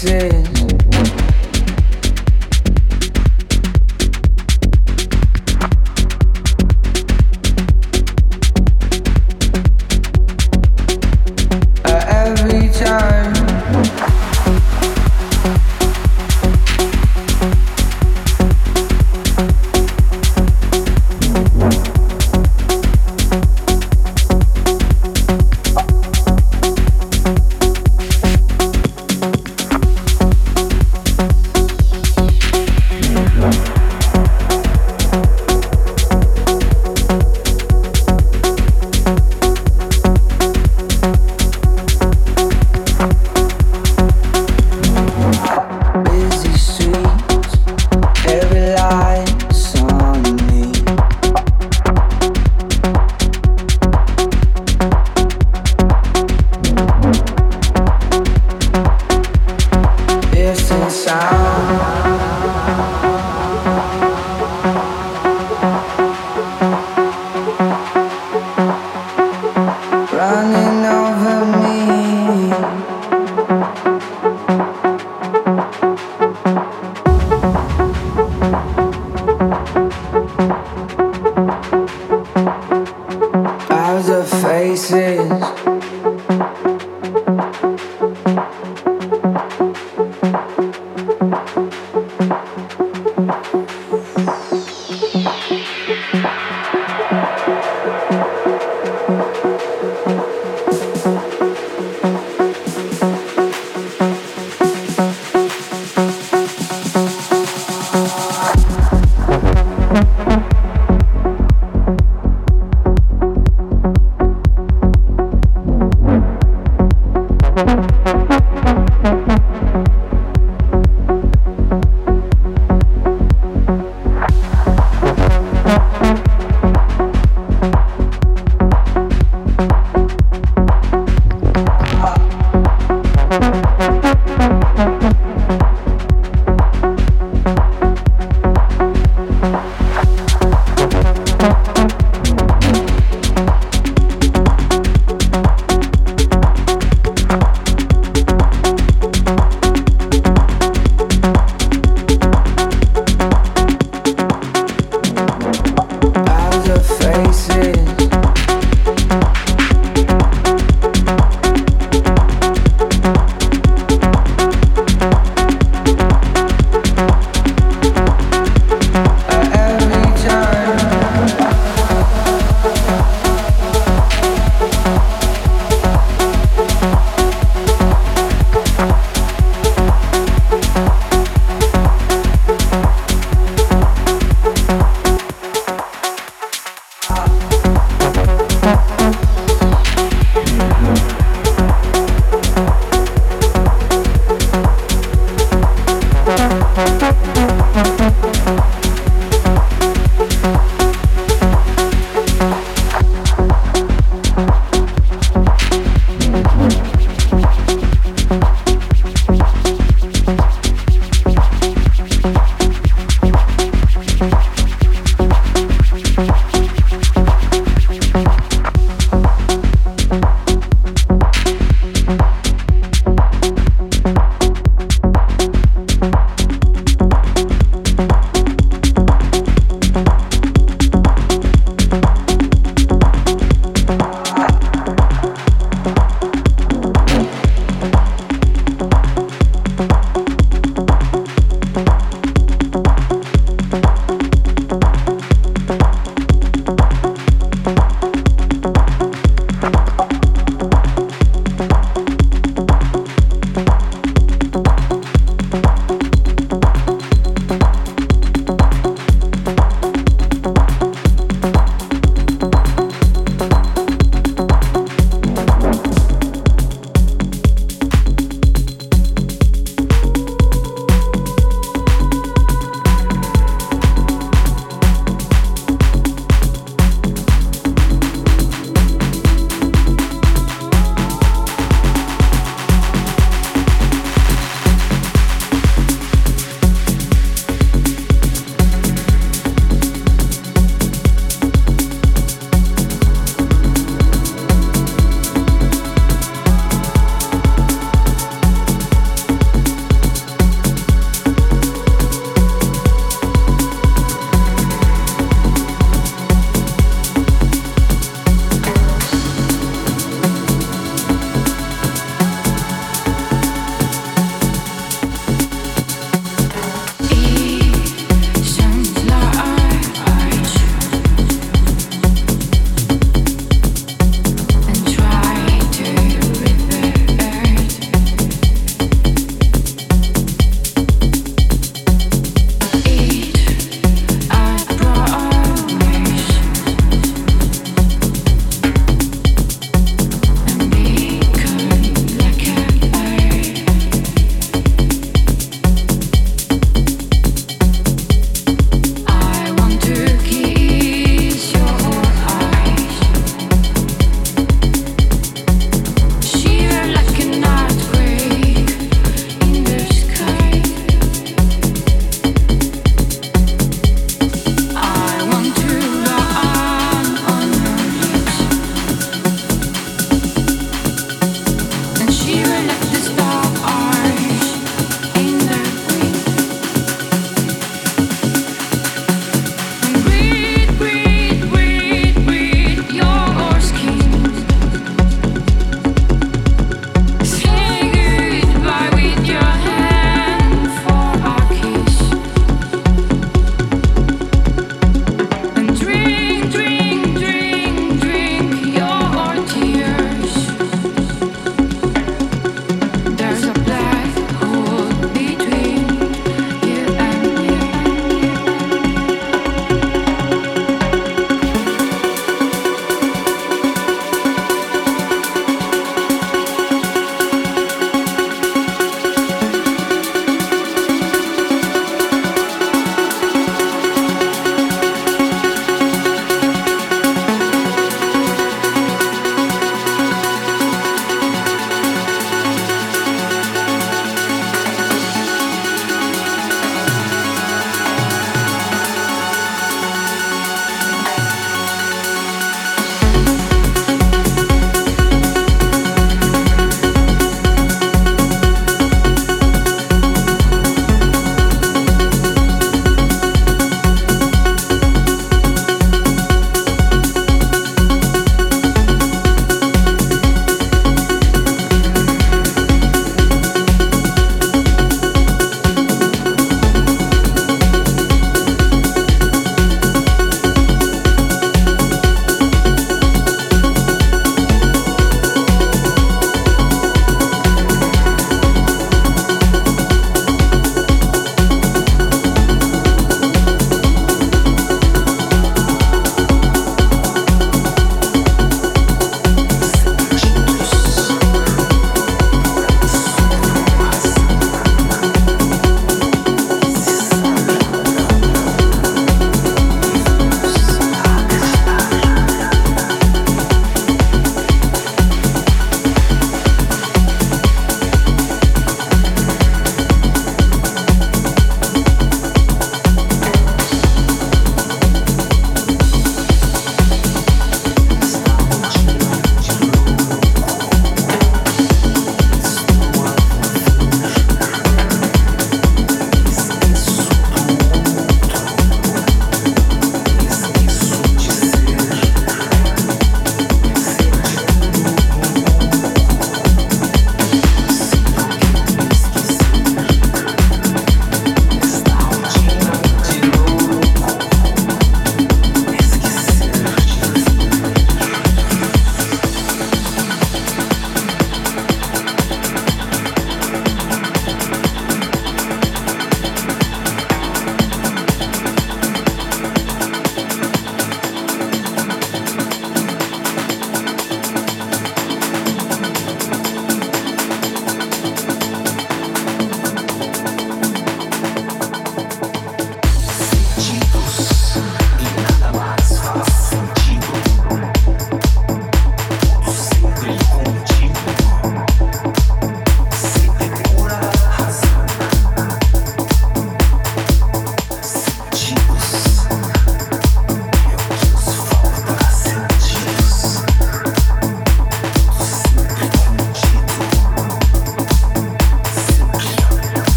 places